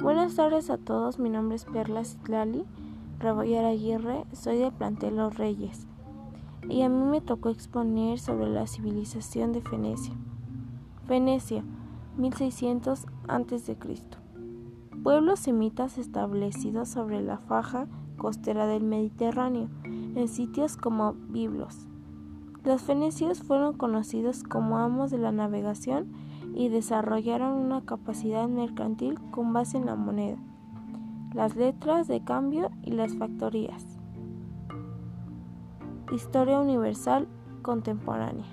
Buenas tardes a todos, mi nombre es Perla Citlali Rebollar Aguirre, soy del plantel Los Reyes y a mí me tocó exponer sobre la civilización de Venecia. Venecia, 1600 a.C. Pueblos semitas establecidos sobre la faja costera del Mediterráneo, en sitios como Biblos. Los fenicios fueron conocidos como amos de la navegación y desarrollaron una capacidad mercantil con base en la moneda, las letras de cambio y las factorías. Historia universal contemporánea.